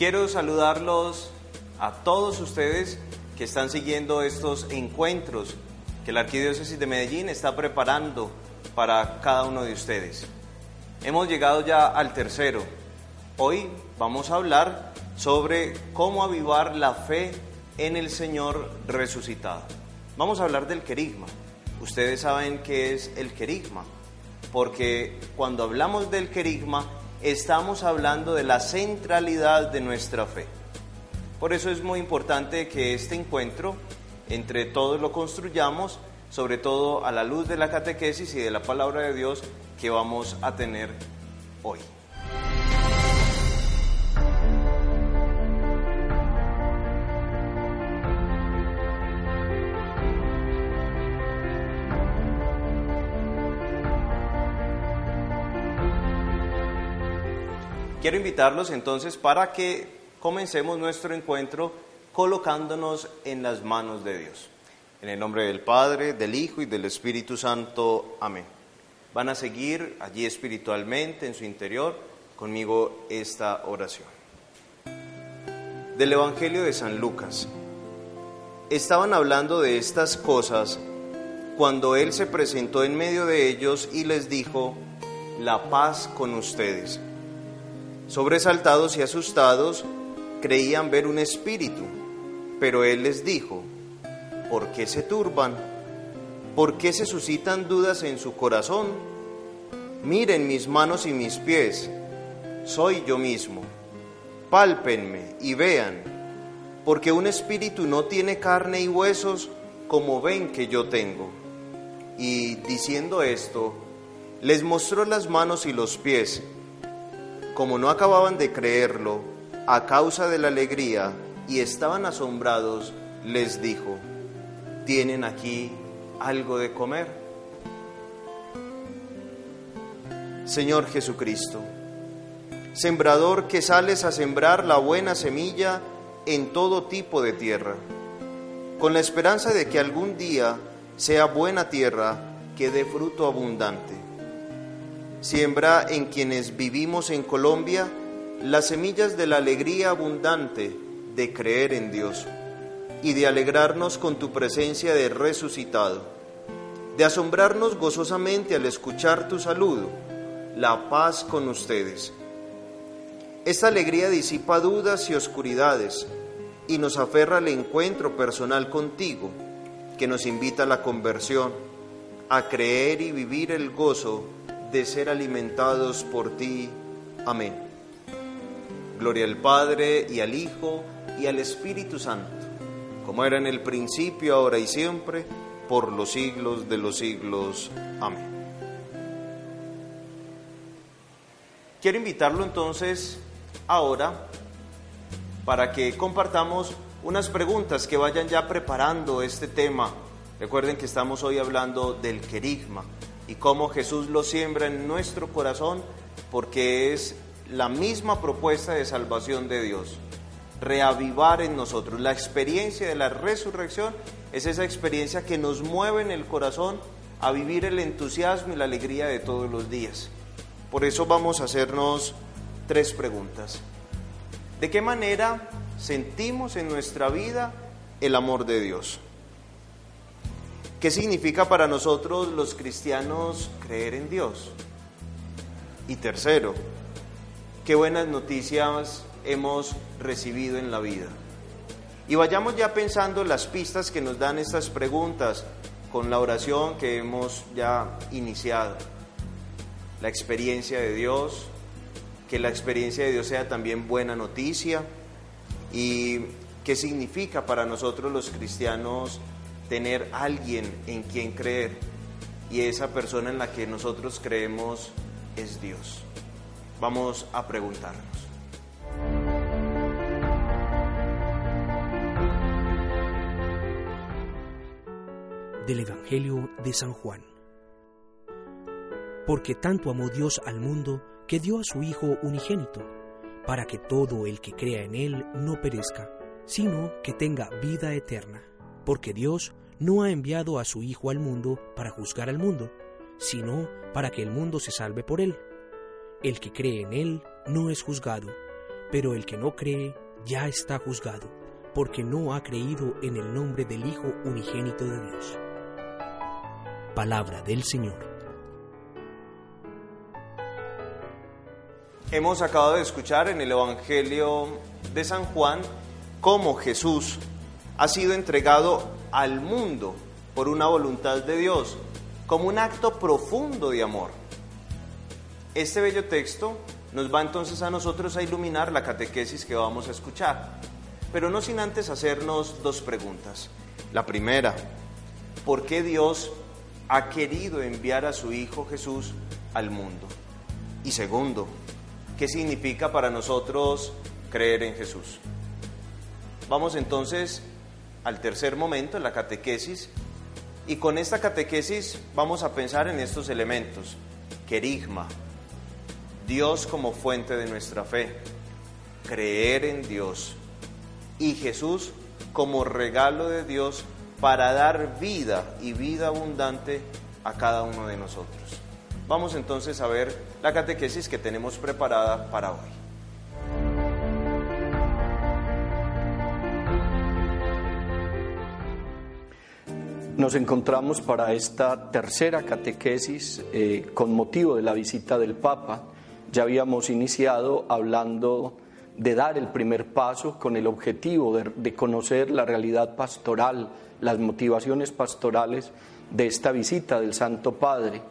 Quiero saludarlos a todos ustedes que están siguiendo estos encuentros que la Arquidiócesis de Medellín está preparando para cada uno de ustedes. Hemos llegado ya al tercero. Hoy vamos a hablar sobre cómo avivar la fe en el Señor resucitado. Vamos a hablar del querigma. Ustedes saben qué es el querigma, porque cuando hablamos del querigma estamos hablando de la centralidad de nuestra fe. Por eso es muy importante que este encuentro entre todos lo construyamos, sobre todo a la luz de la catequesis y de la palabra de Dios que vamos a tener hoy. Quiero invitarlos entonces para que comencemos nuestro encuentro colocándonos en las manos de Dios. En el nombre del Padre, del Hijo y del Espíritu Santo. Amén. Van a seguir allí espiritualmente en su interior conmigo esta oración. Del Evangelio de San Lucas. Estaban hablando de estas cosas cuando Él se presentó en medio de ellos y les dijo, la paz con ustedes. Sobresaltados y asustados, creían ver un espíritu, pero él les dijo, ¿por qué se turban? ¿Por qué se suscitan dudas en su corazón? Miren mis manos y mis pies, soy yo mismo. Pálpenme y vean, porque un espíritu no tiene carne y huesos como ven que yo tengo. Y diciendo esto, les mostró las manos y los pies como no acababan de creerlo, a causa de la alegría, y estaban asombrados, les dijo, ¿tienen aquí algo de comer? Señor Jesucristo, sembrador que sales a sembrar la buena semilla en todo tipo de tierra, con la esperanza de que algún día sea buena tierra que dé fruto abundante Siembra en quienes vivimos en Colombia las semillas de la alegría abundante de creer en Dios y de alegrarnos con tu presencia de resucitado, de asombrarnos gozosamente al escuchar tu saludo, la paz con ustedes. Esta alegría disipa dudas y oscuridades y nos aferra al encuentro personal contigo, que nos invita a la conversión, a creer y vivir el gozo de ser alimentados por ti. Amén. Gloria al Padre y al Hijo y al Espíritu Santo, como era en el principio, ahora y siempre, por los siglos de los siglos. Amén. Quiero invitarlo entonces ahora para que compartamos unas preguntas que vayan ya preparando este tema. Recuerden que estamos hoy hablando del querigma, y cómo Jesús lo siembra en nuestro corazón porque es la misma propuesta de salvación de Dios. Reavivar en nosotros. La experiencia de la resurrección es esa experiencia que nos mueve en el corazón a vivir el entusiasmo y la alegría de todos los días. Por eso vamos a hacernos tres preguntas. ¿De qué manera sentimos en nuestra vida el amor de Dios? ¿Qué significa para nosotros los cristianos creer en Dios? Y tercero, ¿qué buenas noticias hemos recibido en la vida? Y vayamos ya pensando las pistas que nos dan estas preguntas con la oración que hemos ya iniciado. La experiencia de Dios, que la experiencia de Dios sea también buena noticia y qué significa para nosotros los cristianos tener alguien en quien creer y esa persona en la que nosotros creemos es Dios. Vamos a preguntarnos. Del Evangelio de San Juan. Porque tanto amó Dios al mundo que dio a su Hijo unigénito, para que todo el que crea en Él no perezca, sino que tenga vida eterna. Porque Dios no ha enviado a su Hijo al mundo para juzgar al mundo, sino para que el mundo se salve por él. El que cree en él no es juzgado, pero el que no cree ya está juzgado, porque no ha creído en el nombre del Hijo unigénito de Dios. Palabra del Señor. Hemos acabado de escuchar en el Evangelio de San Juan cómo Jesús ha sido entregado al mundo por una voluntad de Dios, como un acto profundo de amor. Este bello texto nos va entonces a nosotros a iluminar la catequesis que vamos a escuchar, pero no sin antes hacernos dos preguntas. La primera, ¿por qué Dios ha querido enviar a su Hijo Jesús al mundo? Y segundo, ¿qué significa para nosotros creer en Jesús? Vamos entonces al tercer momento, en la catequesis, y con esta catequesis vamos a pensar en estos elementos. Querigma, Dios como fuente de nuestra fe, creer en Dios y Jesús como regalo de Dios para dar vida y vida abundante a cada uno de nosotros. Vamos entonces a ver la catequesis que tenemos preparada para hoy. Nos encontramos para esta tercera catequesis eh, con motivo de la visita del Papa. Ya habíamos iniciado hablando de dar el primer paso con el objetivo de, de conocer la realidad pastoral, las motivaciones pastorales de esta visita del Santo Padre.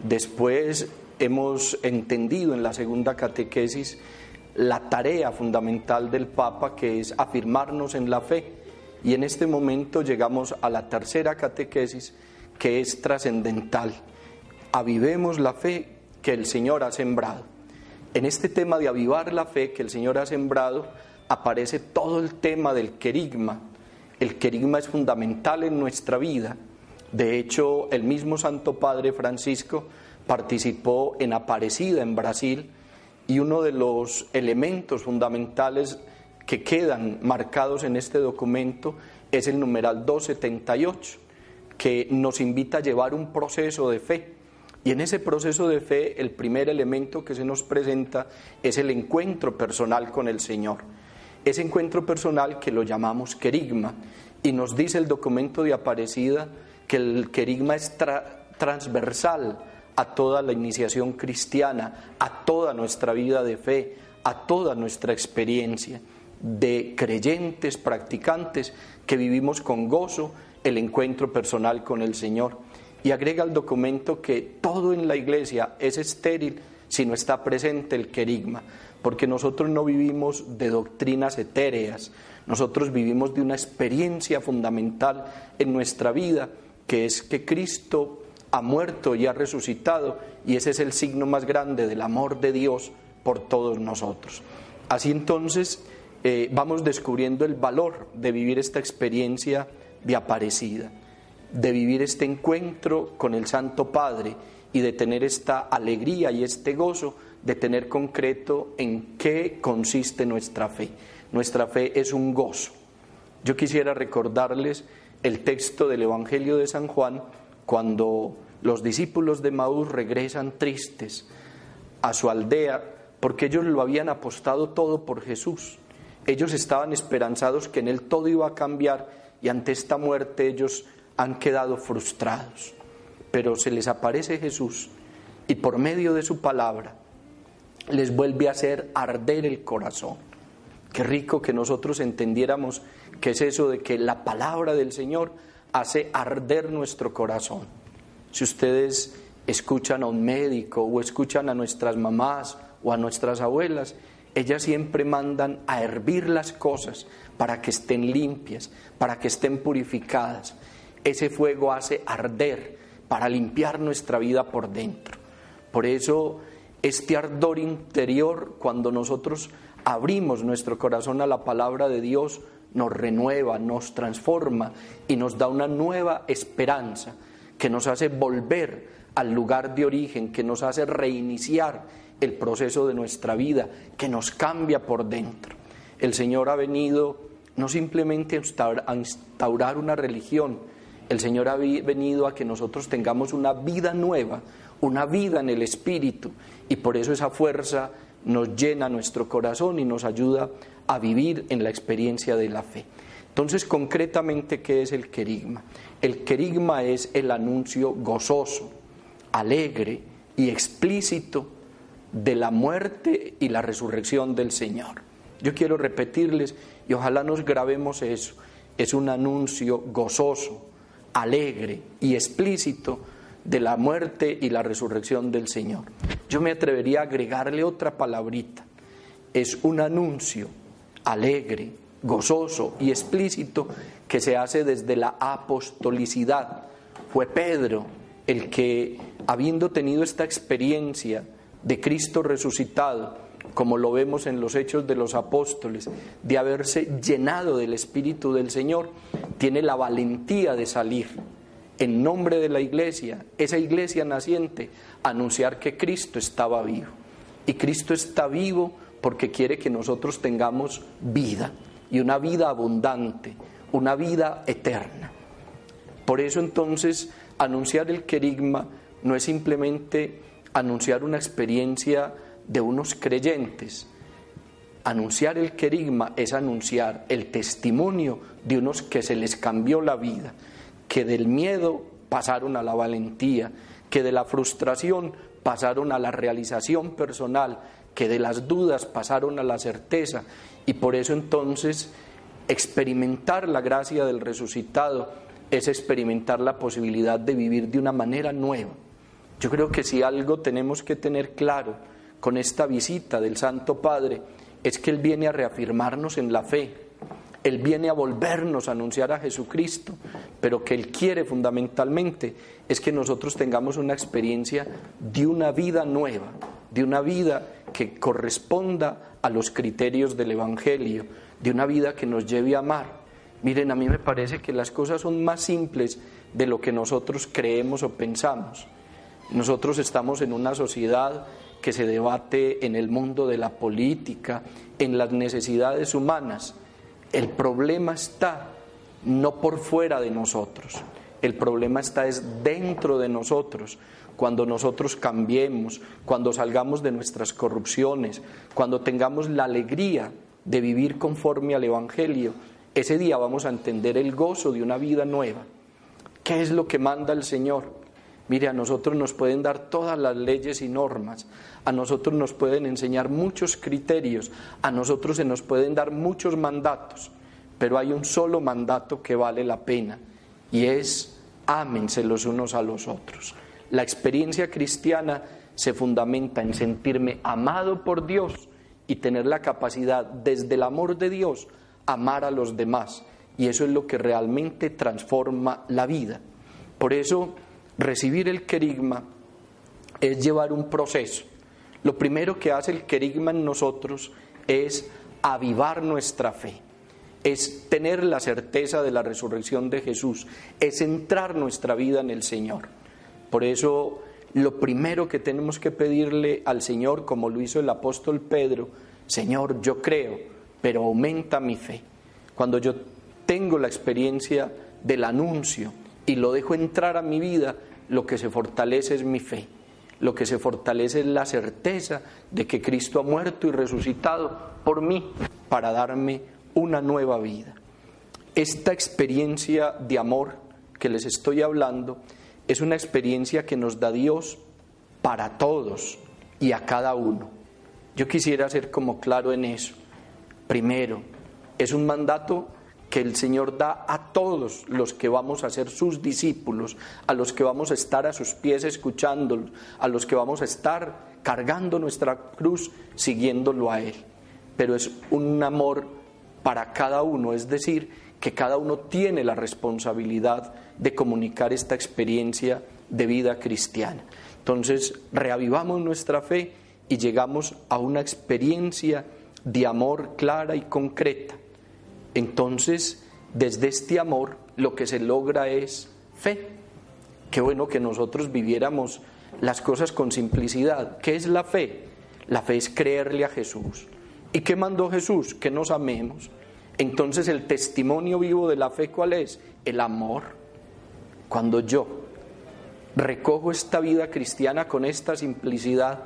Después hemos entendido en la segunda catequesis la tarea fundamental del Papa que es afirmarnos en la fe y en este momento llegamos a la tercera catequesis que es trascendental. Avivemos la fe que el Señor ha sembrado. En este tema de avivar la fe que el Señor ha sembrado aparece todo el tema del querigma. El querigma es fundamental en nuestra vida. De hecho, el mismo Santo Padre Francisco participó en Aparecida en Brasil y uno de los elementos fundamentales que quedan marcados en este documento es el numeral 278, que nos invita a llevar un proceso de fe. Y en ese proceso de fe, el primer elemento que se nos presenta es el encuentro personal con el Señor. Ese encuentro personal que lo llamamos querigma. Y nos dice el documento de Aparecida que el querigma es transversal a toda la iniciación cristiana, a toda nuestra vida de fe, a toda nuestra experiencia de creyentes, practicantes, que vivimos con gozo el encuentro personal con el Señor. Y agrega al documento que todo en la iglesia es estéril si no está presente el querigma, porque nosotros no vivimos de doctrinas etéreas, nosotros vivimos de una experiencia fundamental en nuestra vida, que es que Cristo ha muerto y ha resucitado, y ese es el signo más grande del amor de Dios por todos nosotros. Así entonces, eh, vamos descubriendo el valor de vivir esta experiencia de aparecida, de vivir este encuentro con el Santo Padre y de tener esta alegría y este gozo de tener concreto en qué consiste nuestra fe. Nuestra fe es un gozo. Yo quisiera recordarles el texto del Evangelio de San Juan cuando los discípulos de Maús regresan tristes a su aldea porque ellos lo habían apostado todo por Jesús. Ellos estaban esperanzados que en Él todo iba a cambiar y ante esta muerte ellos han quedado frustrados. Pero se les aparece Jesús y por medio de su palabra les vuelve a hacer arder el corazón. Qué rico que nosotros entendiéramos que es eso de que la palabra del Señor hace arder nuestro corazón. Si ustedes escuchan a un médico o escuchan a nuestras mamás o a nuestras abuelas, ellas siempre mandan a hervir las cosas para que estén limpias, para que estén purificadas. Ese fuego hace arder para limpiar nuestra vida por dentro. Por eso este ardor interior, cuando nosotros abrimos nuestro corazón a la palabra de Dios, nos renueva, nos transforma y nos da una nueva esperanza que nos hace volver al lugar de origen, que nos hace reiniciar el proceso de nuestra vida, que nos cambia por dentro. El Señor ha venido no simplemente a instaurar una religión, el Señor ha venido a que nosotros tengamos una vida nueva, una vida en el Espíritu, y por eso esa fuerza nos llena nuestro corazón y nos ayuda a vivir en la experiencia de la fe. Entonces, concretamente, ¿qué es el querigma? El querigma es el anuncio gozoso, alegre y explícito de la muerte y la resurrección del Señor. Yo quiero repetirles y ojalá nos grabemos eso. Es un anuncio gozoso, alegre y explícito de la muerte y la resurrección del Señor. Yo me atrevería a agregarle otra palabrita. Es un anuncio alegre, gozoso y explícito que se hace desde la apostolicidad. Fue Pedro el que, habiendo tenido esta experiencia de Cristo resucitado, como lo vemos en los hechos de los apóstoles, de haberse llenado del Espíritu del Señor, tiene la valentía de salir en nombre de la iglesia, esa iglesia naciente, anunciar que Cristo estaba vivo. Y Cristo está vivo porque quiere que nosotros tengamos vida y una vida abundante, una vida eterna. Por eso entonces anunciar el querigma no es simplemente anunciar una experiencia de unos creyentes. Anunciar el querigma es anunciar el testimonio de unos que se les cambió la vida, que del miedo pasaron a la valentía, que de la frustración pasaron a la realización personal, que de las dudas pasaron a la certeza. Y por eso entonces experimentar la gracia del resucitado es experimentar la posibilidad de vivir de una manera nueva. Yo creo que si algo tenemos que tener claro con esta visita del Santo Padre es que Él viene a reafirmarnos en la fe, él viene a volvernos a anunciar a Jesucristo, pero que Él quiere fundamentalmente es que nosotros tengamos una experiencia de una vida nueva, de una vida que corresponda a los criterios del Evangelio, de una vida que nos lleve a amar. Miren, a mí me parece que las cosas son más simples de lo que nosotros creemos o pensamos. Nosotros estamos en una sociedad que se debate en el mundo de la política, en las necesidades humanas el problema está no por fuera de nosotros, el problema está es dentro de nosotros. Cuando nosotros cambiemos, cuando salgamos de nuestras corrupciones, cuando tengamos la alegría de vivir conforme al Evangelio, ese día vamos a entender el gozo de una vida nueva. ¿Qué es lo que manda el Señor? Mire, a nosotros nos pueden dar todas las leyes y normas, a nosotros nos pueden enseñar muchos criterios, a nosotros se nos pueden dar muchos mandatos, pero hay un solo mandato que vale la pena y es ámense los unos a los otros. La experiencia cristiana se fundamenta en sentirme amado por Dios y tener la capacidad desde el amor de Dios amar a los demás. Y eso es lo que realmente transforma la vida. Por eso Recibir el querigma es llevar un proceso. Lo primero que hace el querigma en nosotros es avivar nuestra fe, es tener la certeza de la resurrección de Jesús, es centrar nuestra vida en el Señor. Por eso lo primero que tenemos que pedirle al Señor, como lo hizo el apóstol Pedro, Señor, yo creo, pero aumenta mi fe. Cuando yo tengo la experiencia del anuncio y lo dejo entrar a mi vida, lo que se fortalece es mi fe, lo que se fortalece es la certeza de que Cristo ha muerto y resucitado por mí para darme una nueva vida. Esta experiencia de amor que les estoy hablando es una experiencia que nos da Dios para todos y a cada uno. Yo quisiera ser como claro en eso. Primero, es un mandato que el Señor da a todos los que vamos a ser sus discípulos, a los que vamos a estar a sus pies escuchándolos, a los que vamos a estar cargando nuestra cruz siguiéndolo a Él. Pero es un amor para cada uno, es decir, que cada uno tiene la responsabilidad de comunicar esta experiencia de vida cristiana. Entonces, reavivamos nuestra fe y llegamos a una experiencia de amor clara y concreta entonces, desde este amor lo que se logra es fe. Qué bueno que nosotros viviéramos las cosas con simplicidad. ¿Qué es la fe? La fe es creerle a Jesús. ¿Y qué mandó Jesús? Que nos amemos. Entonces el testimonio vivo de la fe, ¿cuál es? El amor. Cuando yo recojo esta vida cristiana con esta simplicidad,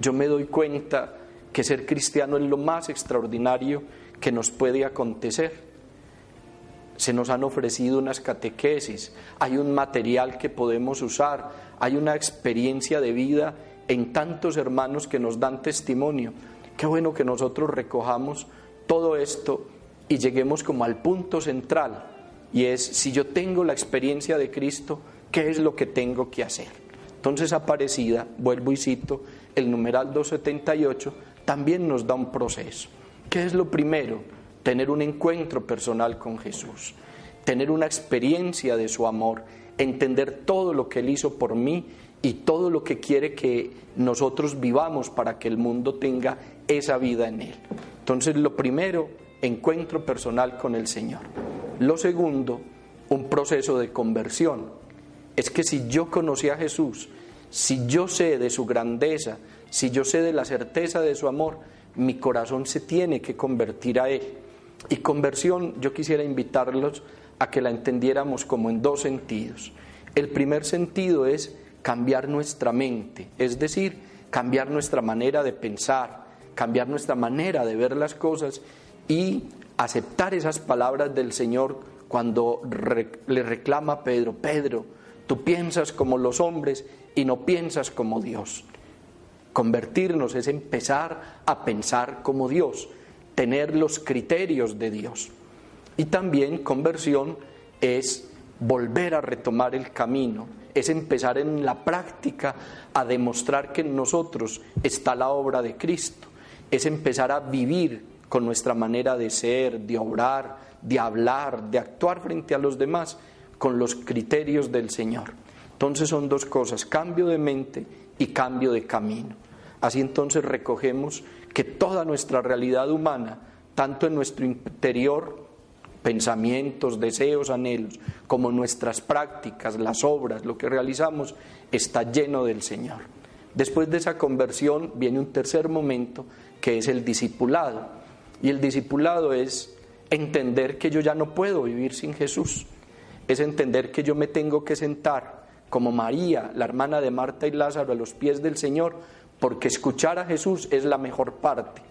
yo me doy cuenta que ser cristiano es lo más extraordinario que nos puede acontecer. Se nos han ofrecido unas catequesis, hay un material que podemos usar, hay una experiencia de vida en tantos hermanos que nos dan testimonio. Qué bueno que nosotros recojamos todo esto y lleguemos como al punto central, y es si yo tengo la experiencia de Cristo, ¿qué es lo que tengo que hacer? Entonces Aparecida, vuelvo y cito, el numeral 278, también nos da un proceso. ¿Qué es lo primero? Tener un encuentro personal con Jesús, tener una experiencia de su amor, entender todo lo que Él hizo por mí y todo lo que quiere que nosotros vivamos para que el mundo tenga esa vida en Él. Entonces, lo primero, encuentro personal con el Señor. Lo segundo, un proceso de conversión. Es que si yo conocí a Jesús, si yo sé de su grandeza, si yo sé de la certeza de su amor, mi corazón se tiene que convertir a Él. Y conversión, yo quisiera invitarlos a que la entendiéramos como en dos sentidos. El primer sentido es cambiar nuestra mente, es decir, cambiar nuestra manera de pensar, cambiar nuestra manera de ver las cosas y aceptar esas palabras del Señor cuando le reclama a Pedro, Pedro, tú piensas como los hombres y no piensas como Dios. Convertirnos es empezar a pensar como Dios, tener los criterios de Dios. Y también conversión es volver a retomar el camino, es empezar en la práctica a demostrar que en nosotros está la obra de Cristo, es empezar a vivir con nuestra manera de ser, de obrar, de hablar, de actuar frente a los demás, con los criterios del Señor. Entonces son dos cosas, cambio de mente y cambio de camino. Así entonces recogemos que toda nuestra realidad humana, tanto en nuestro interior, pensamientos, deseos, anhelos, como nuestras prácticas, las obras, lo que realizamos, está lleno del Señor. Después de esa conversión viene un tercer momento que es el discipulado. Y el discipulado es entender que yo ya no puedo vivir sin Jesús. Es entender que yo me tengo que sentar como María, la hermana de Marta y Lázaro, a los pies del Señor, porque escuchar a Jesús es la mejor parte,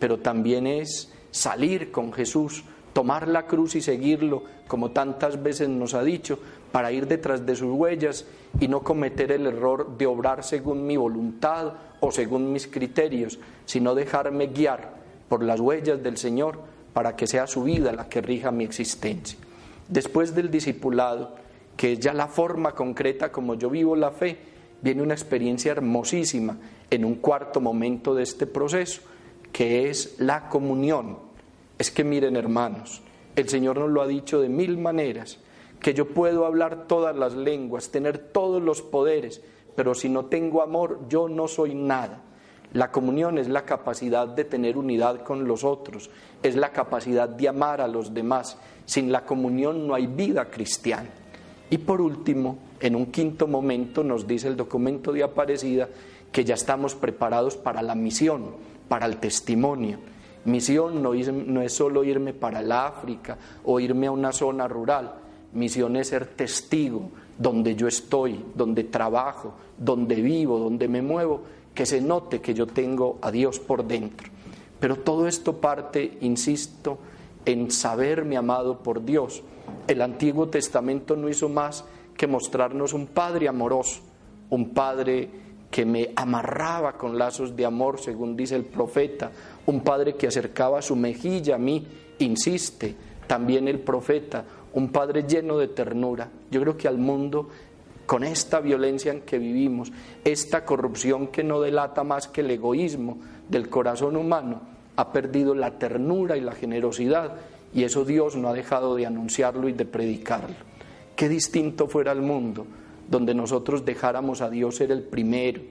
pero también es salir con Jesús, tomar la cruz y seguirlo, como tantas veces nos ha dicho, para ir detrás de sus huellas y no cometer el error de obrar según mi voluntad o según mis criterios, sino dejarme guiar por las huellas del Señor para que sea su vida la que rija mi existencia. Después del discipulado, que es ya la forma concreta como yo vivo la fe, viene una experiencia hermosísima en un cuarto momento de este proceso, que es la comunión. Es que miren hermanos, el Señor nos lo ha dicho de mil maneras, que yo puedo hablar todas las lenguas, tener todos los poderes, pero si no tengo amor, yo no soy nada. La comunión es la capacidad de tener unidad con los otros, es la capacidad de amar a los demás. Sin la comunión no hay vida cristiana. Y por último, en un quinto momento nos dice el documento de Aparecida que ya estamos preparados para la misión, para el testimonio. Misión no es, no es solo irme para el África o irme a una zona rural. Misión es ser testigo donde yo estoy, donde trabajo, donde vivo, donde me muevo, que se note que yo tengo a Dios por dentro. Pero todo esto parte, insisto, en saberme amado por Dios. El Antiguo Testamento no hizo más que mostrarnos un Padre amoroso, un Padre que me amarraba con lazos de amor, según dice el profeta, un padre que acercaba su mejilla a mí, insiste, también el profeta, un padre lleno de ternura. Yo creo que al mundo, con esta violencia en que vivimos, esta corrupción que no delata más que el egoísmo del corazón humano, ha perdido la ternura y la generosidad, y eso Dios no ha dejado de anunciarlo y de predicarlo. Qué distinto fuera el mundo donde nosotros dejáramos a Dios ser el primero.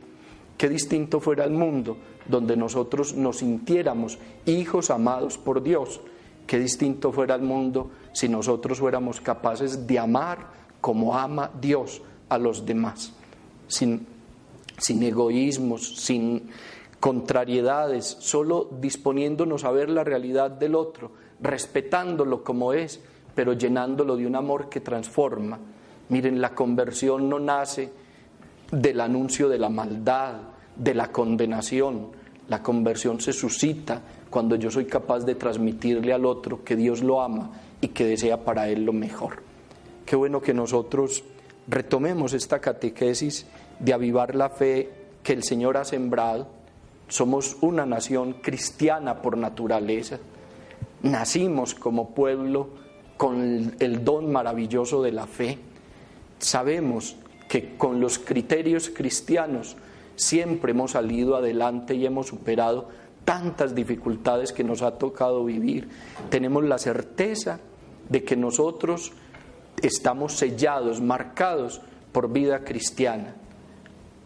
Qué distinto fuera el mundo donde nosotros nos sintiéramos hijos amados por Dios. Qué distinto fuera el mundo si nosotros fuéramos capaces de amar como ama Dios a los demás, sin, sin egoísmos, sin contrariedades, solo disponiéndonos a ver la realidad del otro, respetándolo como es, pero llenándolo de un amor que transforma. Miren, la conversión no nace del anuncio de la maldad, de la condenación. La conversión se suscita cuando yo soy capaz de transmitirle al otro que Dios lo ama y que desea para él lo mejor. Qué bueno que nosotros retomemos esta catequesis de avivar la fe que el Señor ha sembrado. Somos una nación cristiana por naturaleza. Nacimos como pueblo con el don maravilloso de la fe. Sabemos que con los criterios cristianos siempre hemos salido adelante y hemos superado tantas dificultades que nos ha tocado vivir. Tenemos la certeza de que nosotros estamos sellados, marcados por vida cristiana,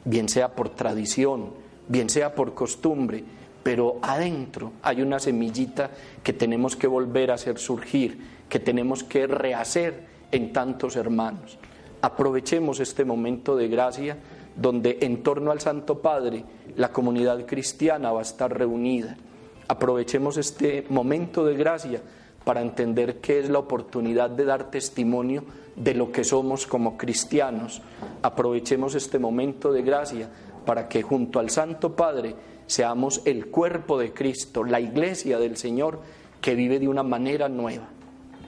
bien sea por tradición, bien sea por costumbre, pero adentro hay una semillita que tenemos que volver a hacer surgir, que tenemos que rehacer en tantos hermanos. Aprovechemos este momento de gracia donde en torno al Santo Padre la comunidad cristiana va a estar reunida. Aprovechemos este momento de gracia para entender que es la oportunidad de dar testimonio de lo que somos como cristianos. Aprovechemos este momento de gracia para que junto al Santo Padre seamos el cuerpo de Cristo, la iglesia del Señor que vive de una manera nueva.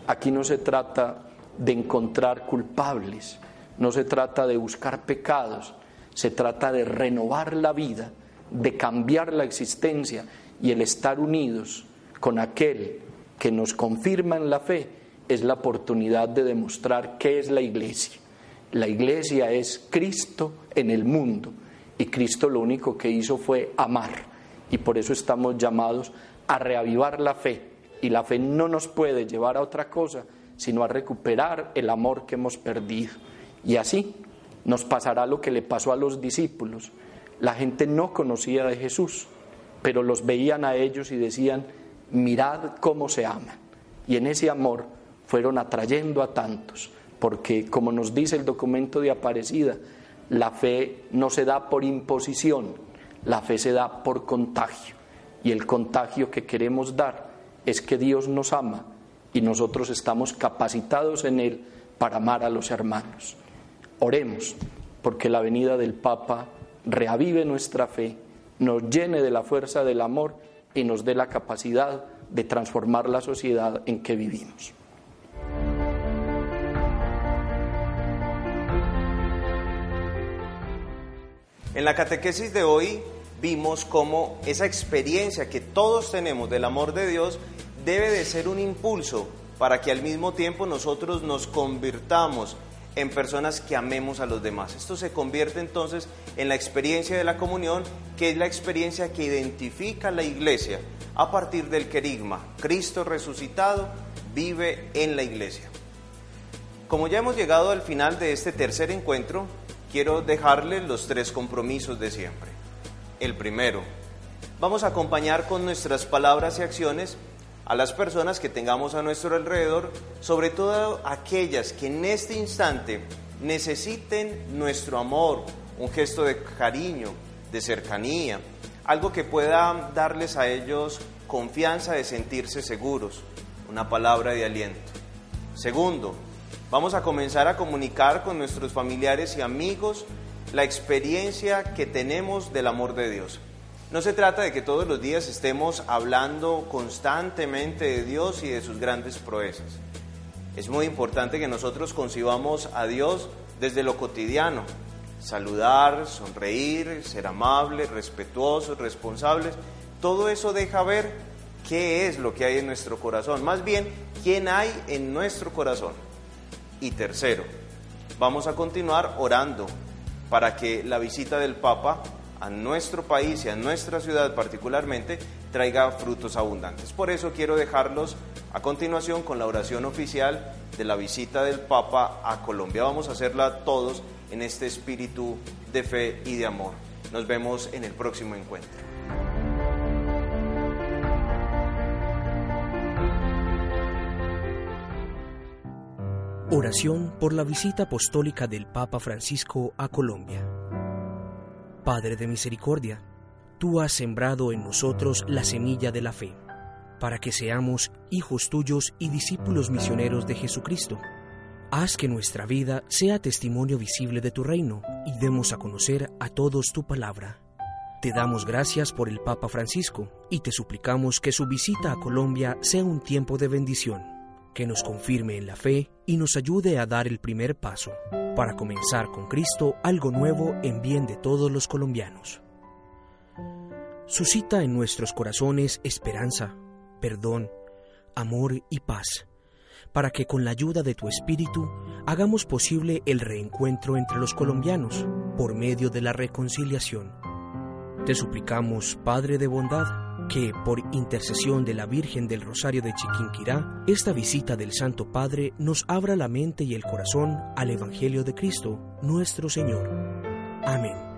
Aquí no se trata de encontrar culpables, no se trata de buscar pecados, se trata de renovar la vida, de cambiar la existencia y el estar unidos con aquel que nos confirma en la fe es la oportunidad de demostrar qué es la iglesia. La iglesia es Cristo en el mundo y Cristo lo único que hizo fue amar. Y por eso estamos llamados a reavivar la fe. Y la fe no nos puede llevar a otra cosa sino a recuperar el amor que hemos perdido. Y así nos pasará lo que le pasó a los discípulos. La gente no conocía de Jesús, pero los veían a ellos y decían, mirad cómo se aman. Y en ese amor fueron atrayendo a tantos, porque como nos dice el documento de Aparecida, la fe no se da por imposición, la fe se da por contagio. Y el contagio que queremos dar es que Dios nos ama y nosotros estamos capacitados en Él para amar a los hermanos. Oremos porque la venida del Papa reavive nuestra fe, nos llene de la fuerza del amor y nos dé la capacidad de transformar la sociedad en que vivimos. En la catequesis de hoy vimos cómo esa experiencia que todos tenemos del amor de Dios debe de ser un impulso para que al mismo tiempo nosotros nos convirtamos en personas que amemos a los demás. Esto se convierte entonces en la experiencia de la comunión, que es la experiencia que identifica la iglesia a partir del querigma. Cristo resucitado vive en la iglesia. Como ya hemos llegado al final de este tercer encuentro, quiero dejarles los tres compromisos de siempre. El primero, vamos a acompañar con nuestras palabras y acciones a las personas que tengamos a nuestro alrededor, sobre todo aquellas que en este instante necesiten nuestro amor, un gesto de cariño, de cercanía, algo que pueda darles a ellos confianza de sentirse seguros, una palabra de aliento. Segundo, vamos a comenzar a comunicar con nuestros familiares y amigos la experiencia que tenemos del amor de Dios. No se trata de que todos los días estemos hablando constantemente de Dios y de sus grandes proezas. Es muy importante que nosotros concibamos a Dios desde lo cotidiano. Saludar, sonreír, ser amables, respetuosos, responsables. Todo eso deja ver qué es lo que hay en nuestro corazón. Más bien, quién hay en nuestro corazón. Y tercero, vamos a continuar orando para que la visita del Papa a nuestro país y a nuestra ciudad particularmente traiga frutos abundantes. Por eso quiero dejarlos a continuación con la oración oficial de la visita del Papa a Colombia. Vamos a hacerla todos en este espíritu de fe y de amor. Nos vemos en el próximo encuentro. Oración por la visita apostólica del Papa Francisco a Colombia. Padre de misericordia, tú has sembrado en nosotros la semilla de la fe, para que seamos hijos tuyos y discípulos misioneros de Jesucristo. Haz que nuestra vida sea testimonio visible de tu reino y demos a conocer a todos tu palabra. Te damos gracias por el Papa Francisco y te suplicamos que su visita a Colombia sea un tiempo de bendición, que nos confirme en la fe y nos ayude a dar el primer paso para comenzar con Cristo algo nuevo en bien de todos los colombianos. Suscita en nuestros corazones esperanza, perdón, amor y paz, para que con la ayuda de tu Espíritu hagamos posible el reencuentro entre los colombianos por medio de la reconciliación te suplicamos, Padre de bondad, que por intercesión de la Virgen del Rosario de Chiquinquirá, esta visita del Santo Padre nos abra la mente y el corazón al Evangelio de Cristo, nuestro Señor. Amén.